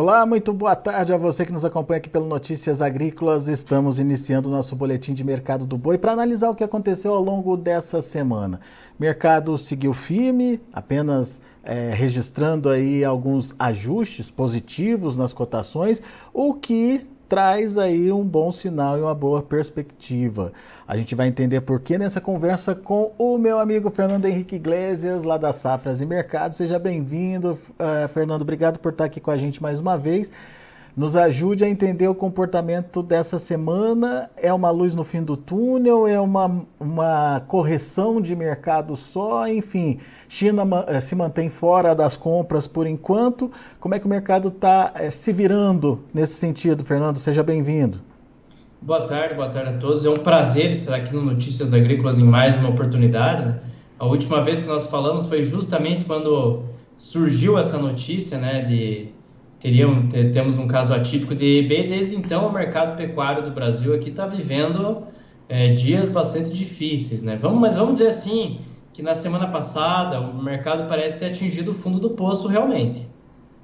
Olá, muito boa tarde a você que nos acompanha aqui pelo Notícias Agrícolas. Estamos iniciando o nosso boletim de mercado do boi para analisar o que aconteceu ao longo dessa semana. Mercado seguiu firme, apenas é, registrando aí alguns ajustes positivos nas cotações, o que traz aí um bom sinal e uma boa perspectiva. A gente vai entender por que nessa conversa com o meu amigo Fernando Henrique Iglesias, lá das Safras e Mercados. Seja bem-vindo, uh, Fernando. Obrigado por estar aqui com a gente mais uma vez nos ajude a entender o comportamento dessa semana. É uma luz no fim do túnel? É uma, uma correção de mercado só? Enfim, China eh, se mantém fora das compras por enquanto. Como é que o mercado está é, eh, se virando nesse sentido, Fernando? Seja bem-vindo. Boa tarde, boa tarde a todos. É um prazer estar aqui no Notícias Agrícolas em mais uma oportunidade. Né? A última vez que nós falamos foi justamente quando surgiu essa notícia né, de teríamos, temos um caso atípico de EB. Desde então, o mercado pecuário do Brasil aqui está vivendo é, dias bastante difíceis, né? Vamos, mas vamos dizer assim que na semana passada o mercado parece ter atingido o fundo do poço realmente.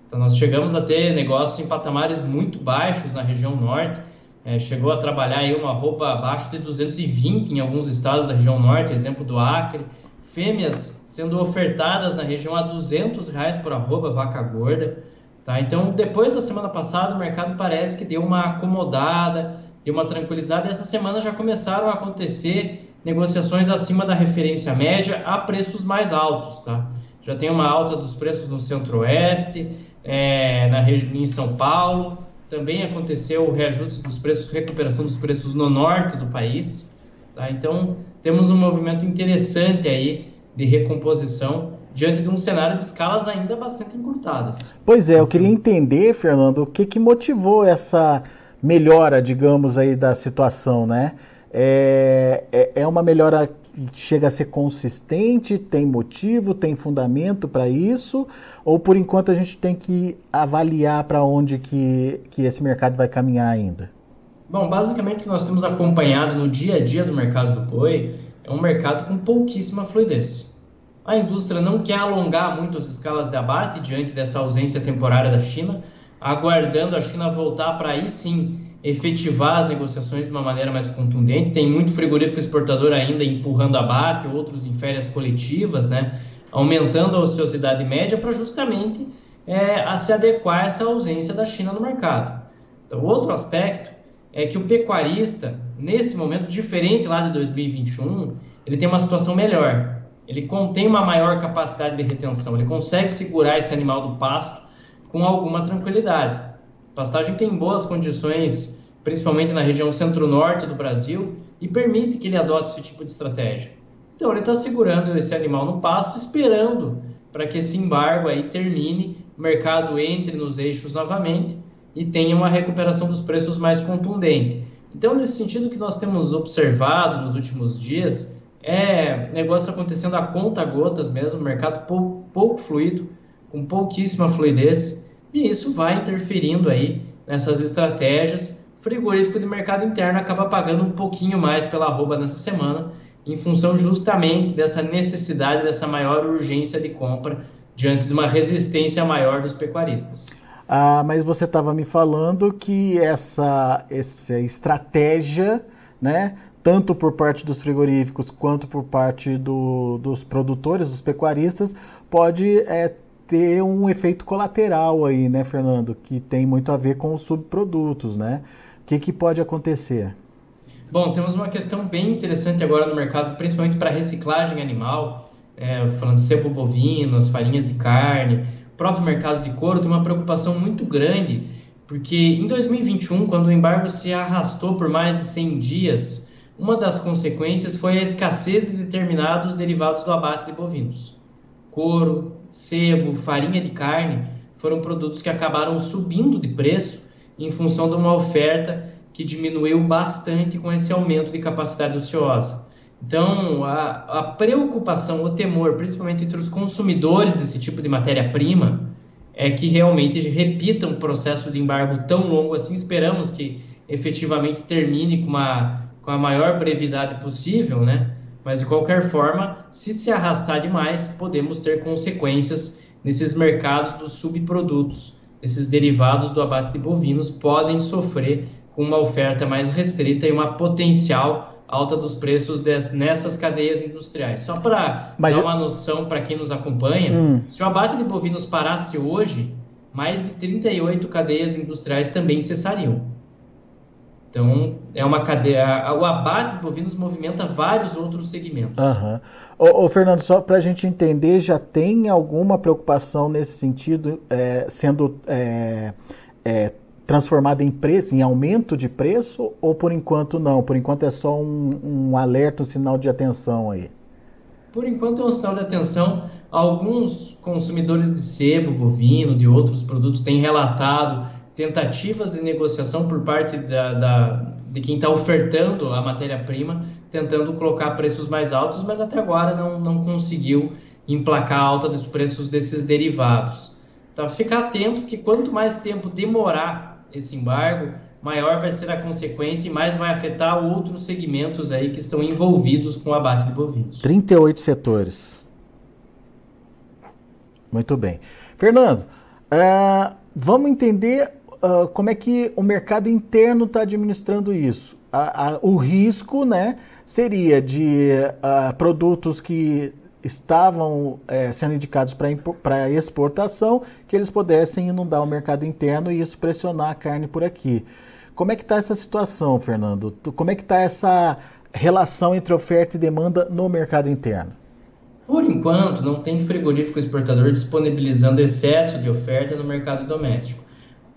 Então, nós chegamos a ter negócios em patamares muito baixos na região norte. É, chegou a trabalhar aí uma roupa abaixo de 220 em alguns estados da região norte, exemplo do Acre. Fêmeas sendo ofertadas na região a 200 reais por arroba vaca gorda. Tá? Então, depois da semana passada, o mercado parece que deu uma acomodada, deu uma tranquilizada, e essa semana já começaram a acontecer negociações acima da referência média a preços mais altos. Tá? Já tem uma alta dos preços no Centro-Oeste, é, na, em São Paulo, também aconteceu o reajuste dos preços, recuperação dos preços no norte do país. Tá? Então, temos um movimento interessante aí de recomposição diante de um cenário de escalas ainda bastante encurtadas. Pois é, eu queria entender, Fernando, o que, que motivou essa melhora, digamos, aí da situação, né? É, é, é uma melhora que chega a ser consistente, tem motivo, tem fundamento para isso, ou por enquanto a gente tem que avaliar para onde que, que esse mercado vai caminhar ainda? Bom, basicamente o que nós temos acompanhado no dia a dia do mercado do boi é um mercado com pouquíssima fluidez. A indústria não quer alongar muito as escalas de abate diante dessa ausência temporária da China, aguardando a China voltar para aí sim efetivar as negociações de uma maneira mais contundente. Tem muito frigorífico exportador ainda empurrando abate, outros em férias coletivas, né? aumentando a ociosidade média para justamente é, a se adequar a essa ausência da China no mercado. Então, outro aspecto é que o pecuarista, nesse momento, diferente lá de 2021, ele tem uma situação melhor ele contém uma maior capacidade de retenção, ele consegue segurar esse animal do pasto com alguma tranquilidade. A pastagem tem boas condições, principalmente na região centro-norte do Brasil, e permite que ele adote esse tipo de estratégia. Então ele está segurando esse animal no pasto, esperando para que esse embargo aí termine, o mercado entre nos eixos novamente e tenha uma recuperação dos preços mais contundente. Então, nesse sentido que nós temos observado nos últimos dias, é negócio acontecendo a conta gotas mesmo, mercado pouco, pouco fluido, com pouquíssima fluidez, e isso vai interferindo aí nessas estratégias. O frigorífico de mercado interno acaba pagando um pouquinho mais pela arroba nessa semana, em função justamente dessa necessidade, dessa maior urgência de compra diante de uma resistência maior dos pecuaristas. Ah, mas você estava me falando que essa, essa estratégia né, tanto por parte dos frigoríficos quanto por parte do, dos produtores, dos pecuaristas, pode é, ter um efeito colateral aí, né, Fernando, que tem muito a ver com os subprodutos, né? O que, que pode acontecer? Bom, temos uma questão bem interessante agora no mercado, principalmente para reciclagem animal, é, falando de sebo bovino, as farinhas de carne, o próprio mercado de couro tem uma preocupação muito grande, porque em 2021, quando o embargo se arrastou por mais de 100 dias, uma das consequências foi a escassez de determinados derivados do abate de bovinos. Couro, sebo, farinha de carne foram produtos que acabaram subindo de preço em função de uma oferta que diminuiu bastante com esse aumento de capacidade ociosa. Então, a, a preocupação, o temor, principalmente entre os consumidores desse tipo de matéria-prima, é que realmente repita um processo de embargo tão longo assim. Esperamos que efetivamente termine com uma com a maior brevidade possível, né? Mas de qualquer forma, se se arrastar demais, podemos ter consequências nesses mercados dos subprodutos, esses derivados do abate de bovinos podem sofrer com uma oferta mais restrita e uma potencial alta dos preços des, nessas cadeias industriais. Só para dar uma noção para quem nos acompanha, hum. se o abate de bovinos parasse hoje, mais de 38 cadeias industriais também cessariam. Então, é uma cadeia. O abate de bovinos movimenta vários outros segmentos. Uhum. Ô, ô Fernando, só para a gente entender, já tem alguma preocupação nesse sentido, é, sendo é, é, transformada em preço, em aumento de preço, ou por enquanto não? Por enquanto é só um, um alerta, um sinal de atenção aí? Por enquanto é um sinal de atenção. Alguns consumidores de sebo bovino, de outros produtos, têm relatado tentativas de negociação por parte da, da de quem está ofertando a matéria-prima, tentando colocar preços mais altos, mas até agora não, não conseguiu emplacar a alta dos preços desses derivados. Então, ficar atento que quanto mais tempo demorar esse embargo, maior vai ser a consequência e mais vai afetar outros segmentos aí que estão envolvidos com o abate de bovinos. 38 setores. Muito bem. Fernando, uh, vamos entender uh, como é que o mercado interno está administrando isso? A, a, o risco né, seria de uh, produtos que estavam é, sendo indicados para exportação, que eles pudessem inundar o mercado interno e isso pressionar a carne por aqui. Como é que está essa situação, Fernando? Como é que está essa relação entre oferta e demanda no mercado interno? Por enquanto, não tem frigorífico exportador disponibilizando excesso de oferta no mercado doméstico.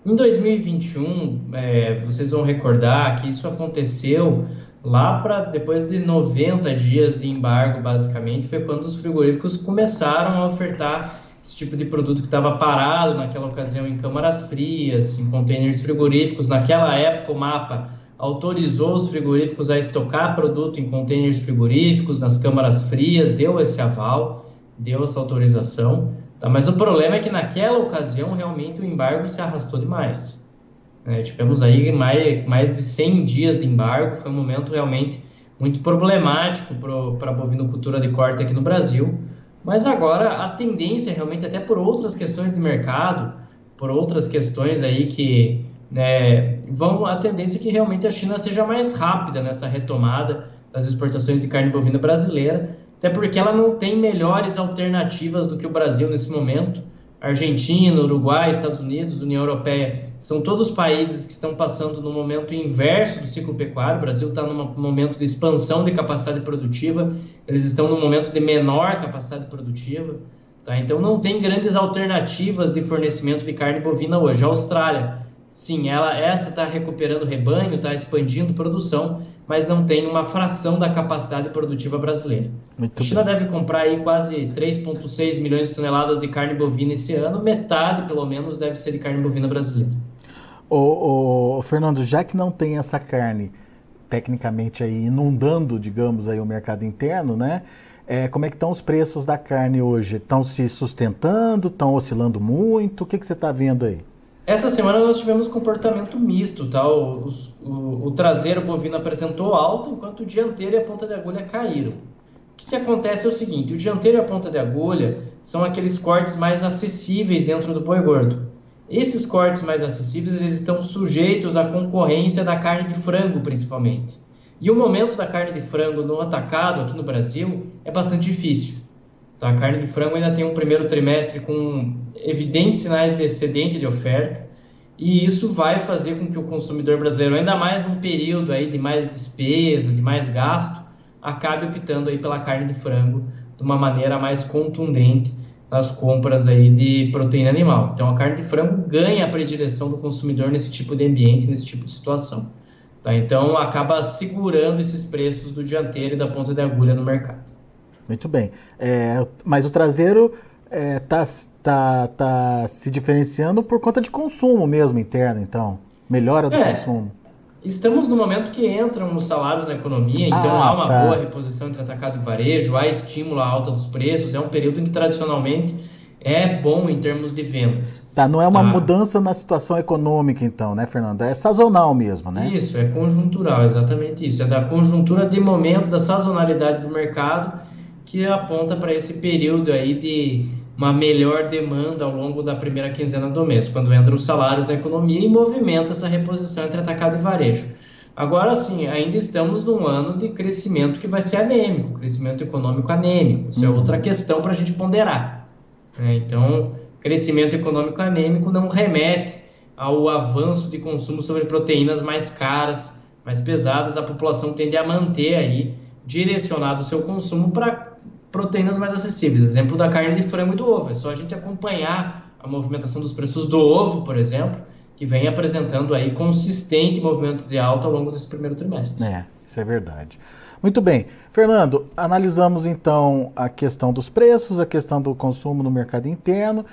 Em 2021, é, vocês vão recordar que isso aconteceu lá para depois de 90 dias de embargo, basicamente, foi quando os frigoríficos começaram a ofertar esse tipo de produto que estava parado naquela ocasião em câmaras frias, em containers frigoríficos. Naquela época, o mapa autorizou os frigoríficos a estocar produto em containers frigoríficos, nas câmaras frias, deu esse aval, deu essa autorização. Tá? Mas o problema é que naquela ocasião realmente o embargo se arrastou demais. É, tivemos aí mais, mais de 100 dias de embargo, foi um momento realmente muito problemático para a bovinocultura de corte aqui no Brasil. Mas agora a tendência realmente, até por outras questões de mercado, por outras questões aí que né, vão, a tendência é que realmente a China seja mais rápida nessa retomada das exportações de carne bovina brasileira, até porque ela não tem melhores alternativas do que o Brasil nesse momento. Argentina, Uruguai, Estados Unidos, União Europeia, são todos países que estão passando no momento inverso do ciclo pecuário. O Brasil está num momento de expansão de capacidade produtiva, eles estão num momento de menor capacidade produtiva. Tá? Então, não tem grandes alternativas de fornecimento de carne bovina hoje. A Austrália, sim, ela essa está recuperando rebanho, está expandindo produção, mas não tem uma fração da capacidade produtiva brasileira. Muito a China bem. deve comprar aí quase 3,6 milhões de toneladas de carne bovina esse ano, metade pelo menos deve ser de carne bovina brasileira. Ô, ô, Fernando, já que não tem essa carne tecnicamente aí inundando, digamos, aí o mercado interno, né? É, como é que estão os preços da carne hoje? Estão se sustentando? Estão oscilando muito? O que, que você está vendo aí? Essa semana nós tivemos comportamento misto, tá? O, o, o, traseiro bovino apresentou alta, enquanto o dianteiro e a ponta de agulha caíram. O que, que acontece é o seguinte: o dianteiro e a ponta de agulha são aqueles cortes mais acessíveis dentro do boi gordo. Esses cortes mais acessíveis eles estão sujeitos à concorrência da carne de frango, principalmente. E o momento da carne de frango no atacado aqui no Brasil é bastante difícil. Tá? A carne de frango ainda tem um primeiro trimestre com evidentes sinais de excedente de oferta, e isso vai fazer com que o consumidor brasileiro, ainda mais num período aí de mais despesa, de mais gasto, acabe optando aí pela carne de frango de uma maneira mais contundente nas compras aí de proteína animal. Então a carne de frango ganha a predileção do consumidor nesse tipo de ambiente, nesse tipo de situação. Tá? Então acaba segurando esses preços do dianteiro e da ponta de agulha no mercado. Muito bem. É, mas o traseiro está é, tá, tá, tá se diferenciando por conta de consumo mesmo interno, então. Melhora do é, consumo. Estamos no momento que entram os salários na economia, então ah, há uma tá. boa reposição entre atacado e varejo, há estímulo à alta dos preços, é um período em que tradicionalmente é bom em termos de vendas. Tá, não é uma tá? mudança na situação econômica, então, né, Fernando? É sazonal mesmo, né? Isso, é conjuntural, exatamente isso. É da conjuntura de momento, da sazonalidade do mercado que aponta para esse período aí de, uma melhor demanda ao longo da primeira quinzena do mês, quando entram os salários na economia e movimenta essa reposição entre atacado e varejo. Agora sim, ainda estamos num ano de crescimento que vai ser anêmico, crescimento econômico anêmico. Isso é uhum. outra questão para a gente ponderar. Né? Então, crescimento econômico anêmico não remete ao avanço de consumo sobre proteínas mais caras, mais pesadas. A população tende a manter aí direcionado o seu consumo para proteínas mais acessíveis. Exemplo da carne de frango e do ovo. É só a gente acompanhar a movimentação dos preços do ovo, por exemplo, que vem apresentando aí consistente movimento de alta ao longo desse primeiro trimestre. É, isso é verdade. Muito bem. Fernando, analisamos então a questão dos preços, a questão do consumo no mercado interno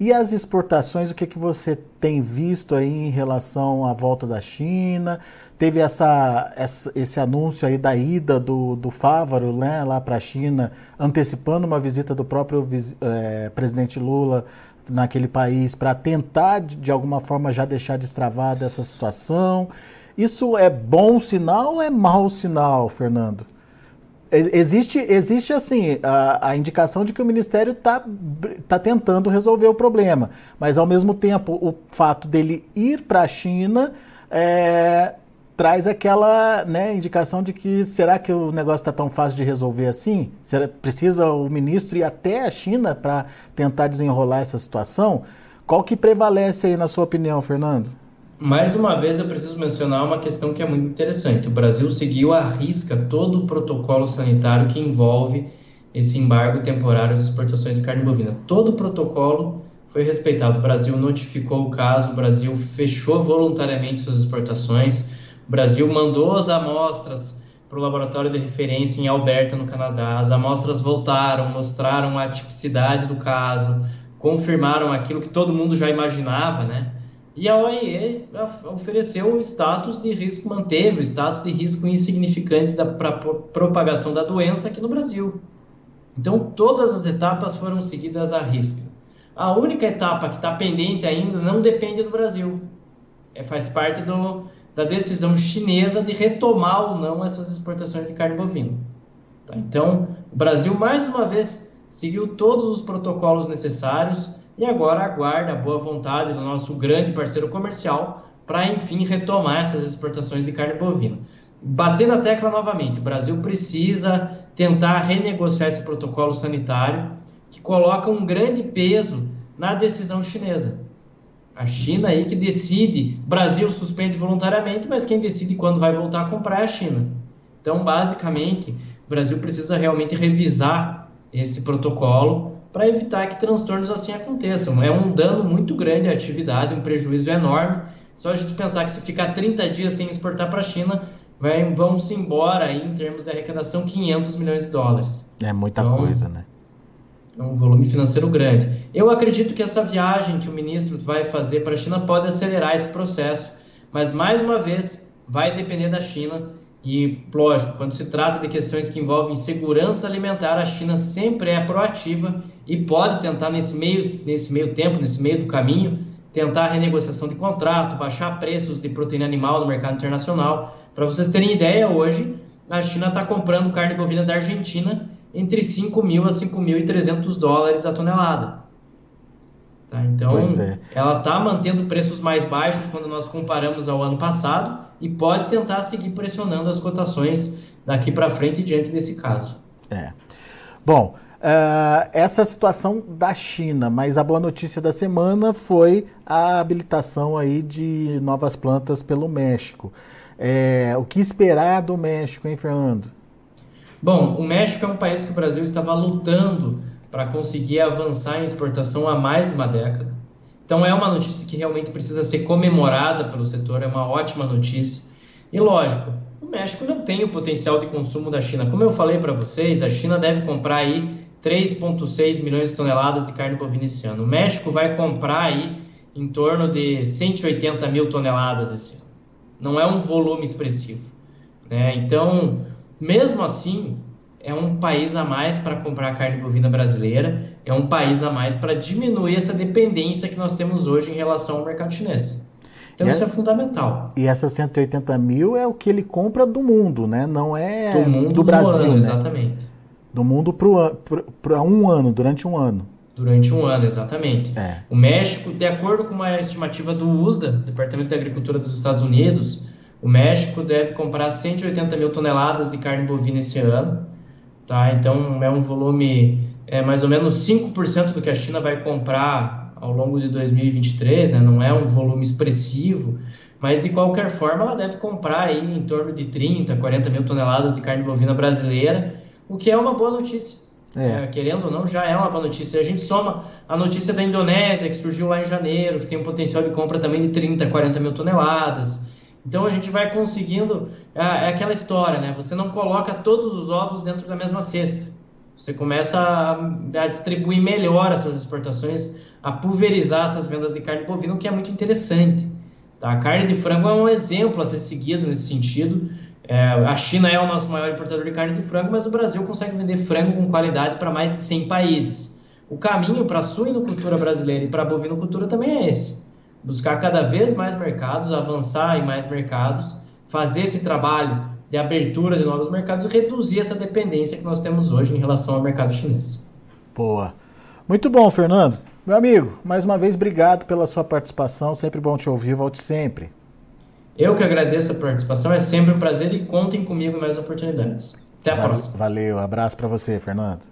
e as exportações, o que, que você tem visto aí em relação à volta da China? Teve essa, essa esse anúncio aí da ida do, do Fávaro né, lá para a China, antecipando uma visita do próprio é, presidente Lula naquele país para tentar, de, alguma forma, já deixar destravada essa situação. Isso é bom sinal ou é mau sinal, Fernando? Existe, existe assim, a, a, indicação de que o Ministério está tá tentando resolver o problema, mas ao mesmo tempo o fato dele ir para a China é, traz aquela né, indicação de que será que o negócio está tão fácil de resolver assim? Será, precisa o ministro ir até a China para tentar desenrolar essa situação? Qual que prevalece aí na sua opinião, Fernando? Mais uma vez eu preciso mencionar uma questão que é muito interessante. O Brasil seguiu à risca todo o protocolo sanitário que envolve esse embargo temporário às exportações de carne bovina. Todo o protocolo foi respeitado. O Brasil notificou o caso, o Brasil fechou voluntariamente suas exportações, o Brasil mandou as amostras para o laboratório de referência em Alberta, no Canadá. As amostras voltaram, mostraram a tipicidade do caso, confirmaram aquilo que todo mundo já imaginava, né? E a OIE ofereceu o status de risco, manteve o status de risco insignificante para a propagação da doença aqui no Brasil. Então, todas as etapas foram seguidas à risca. A única etapa que está pendente ainda não depende do Brasil. É, faz parte do, da decisão chinesa de retomar ou não essas exportações de carne bovina. Tá? Então, o Brasil, mais uma vez, seguiu todos os protocolos necessários e agora aguarda a boa vontade do nosso grande parceiro comercial para, enfim, retomar essas exportações de carne bovina. Bater na tecla novamente, o Brasil precisa tentar renegociar esse protocolo sanitário que coloca um grande peso na decisão chinesa. A China aí que decide, Brasil suspende voluntariamente, mas quem decide quando vai voltar a comprar é a China. Então, basicamente, o Brasil precisa realmente revisar esse protocolo para evitar que transtornos assim aconteçam. É um dano muito grande à atividade, um prejuízo enorme. Só a gente pensar que se ficar 30 dias sem exportar para a China, vai, vamos embora aí, em termos de arrecadação 500 milhões de dólares. É muita então, coisa, né? É um volume financeiro grande. Eu acredito que essa viagem que o ministro vai fazer para a China pode acelerar esse processo, mas mais uma vez vai depender da China e, lógico, quando se trata de questões que envolvem segurança alimentar, a China sempre é proativa e pode tentar, nesse meio, nesse meio tempo, nesse meio do caminho, tentar a renegociação de contrato, baixar preços de proteína animal no mercado internacional. Para vocês terem ideia, hoje a China está comprando carne bovina da Argentina entre 5 mil a 5.300 dólares a tonelada. Tá? Então, é. ela está mantendo preços mais baixos quando nós comparamos ao ano passado e pode tentar seguir pressionando as cotações daqui para frente diante desse caso. É. Bom, uh, essa situação da China, mas a boa notícia da semana foi a habilitação aí de novas plantas pelo México. É, o que esperar do México, hein, Fernando? Bom, o México é um país que o Brasil estava lutando para conseguir avançar em exportação há mais de uma década. Então é uma notícia que realmente precisa ser comemorada pelo setor, é uma ótima notícia. E lógico, o México não tem o potencial de consumo da China. Como eu falei para vocês, a China deve comprar aí 3,6 milhões de toneladas de carne bovina esse ano. O México vai comprar aí em torno de 180 mil toneladas esse ano. Não é um volume expressivo. Né? Então, mesmo assim, é um país a mais para comprar carne bovina brasileira, é um país a mais para diminuir essa dependência que nós temos hoje em relação ao mercado chinês. Então, e isso é, é fundamental. E essas 180 mil é o que ele compra do mundo, né? Não é do, mundo do Brasil. Ano, né? Exatamente. Do mundo para um ano, durante um ano. Durante um ano, exatamente. É. O México, de acordo com uma estimativa do USDA, Departamento de Agricultura dos Estados Unidos, o México deve comprar 180 mil toneladas de carne bovina esse ano. Tá? Então, é um volume é mais ou menos 5% do que a China vai comprar ao longo de 2023, né? não é um volume expressivo, mas de qualquer forma ela deve comprar aí em torno de 30, 40 mil toneladas de carne bovina brasileira, o que é uma boa notícia. É. É, querendo ou não, já é uma boa notícia. A gente soma a notícia da Indonésia, que surgiu lá em janeiro, que tem um potencial de compra também de 30, 40 mil toneladas. Então a gente vai conseguindo. É, é aquela história, né? Você não coloca todos os ovos dentro da mesma cesta. Você começa a, a distribuir melhor essas exportações, a pulverizar essas vendas de carne bovina, o que é muito interessante. Tá? A carne de frango é um exemplo a ser seguido nesse sentido. É, a China é o nosso maior importador de carne de frango, mas o Brasil consegue vender frango com qualidade para mais de 100 países. O caminho para a suinocultura brasileira e para a bovinocultura também é esse: buscar cada vez mais mercados, avançar em mais mercados, fazer esse trabalho de abertura de novos mercados e reduzir essa dependência que nós temos hoje em relação ao mercado chinês. Boa. Muito bom, Fernando. Meu amigo, mais uma vez, obrigado pela sua participação. Sempre bom te ouvir. Volte sempre. Eu que agradeço a participação. É sempre um prazer e contem comigo em mais oportunidades. Até a valeu, próxima. Valeu. Abraço para você, Fernando.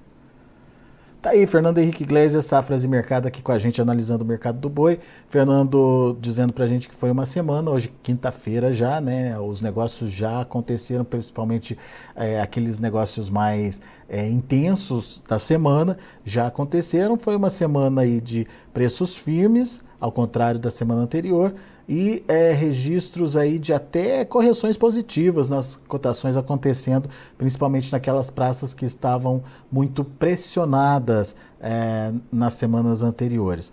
Tá aí, Fernando Henrique Iglesias, Safras e Mercado aqui com a gente analisando o mercado do boi. Fernando dizendo pra gente que foi uma semana, hoje quinta-feira já, né? Os negócios já aconteceram, principalmente é, aqueles negócios mais é, intensos da semana já aconteceram. Foi uma semana aí de preços firmes, ao contrário da semana anterior e é, registros aí de até correções positivas nas cotações acontecendo, principalmente naquelas praças que estavam muito pressionadas é, nas semanas anteriores.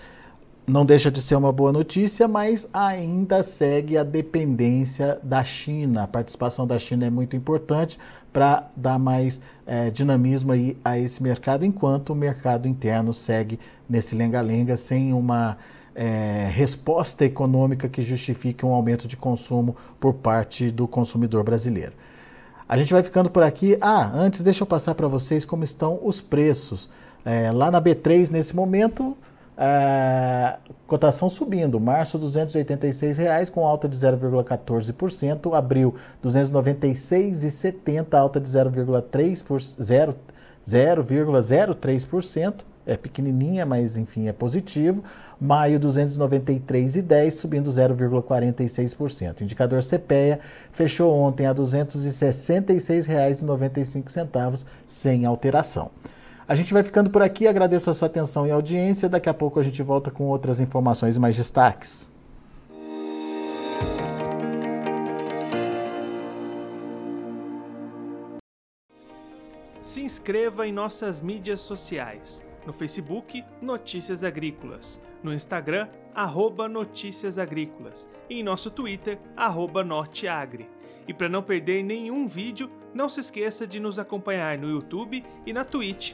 Não deixa de ser uma boa notícia, mas ainda segue a dependência da China. A participação da China é muito importante para dar mais é, dinamismo aí a esse mercado, enquanto o mercado interno segue nesse lenga-lenga sem uma é, resposta econômica que justifique um aumento de consumo por parte do consumidor brasileiro. A gente vai ficando por aqui. Ah, antes deixa eu passar para vocês como estão os preços. É, lá na B3, nesse momento, é, cotação subindo. Março, 286 reais, com alta de 0,14%. Abril, R$ 296,70, alta de 0,03%. É pequenininha, mas enfim, é positivo maio 293,10, subindo 0,46%. O indicador CPEA fechou ontem a R$ 266,95, sem alteração. A gente vai ficando por aqui, agradeço a sua atenção e audiência. Daqui a pouco a gente volta com outras informações e mais destaques. Se inscreva em nossas mídias sociais. No Facebook, Notícias Agrícolas no Instagram, arroba Notícias Agrícolas, e em nosso Twitter, arroba Norteagri. E para não perder nenhum vídeo, não se esqueça de nos acompanhar no YouTube e na Twitch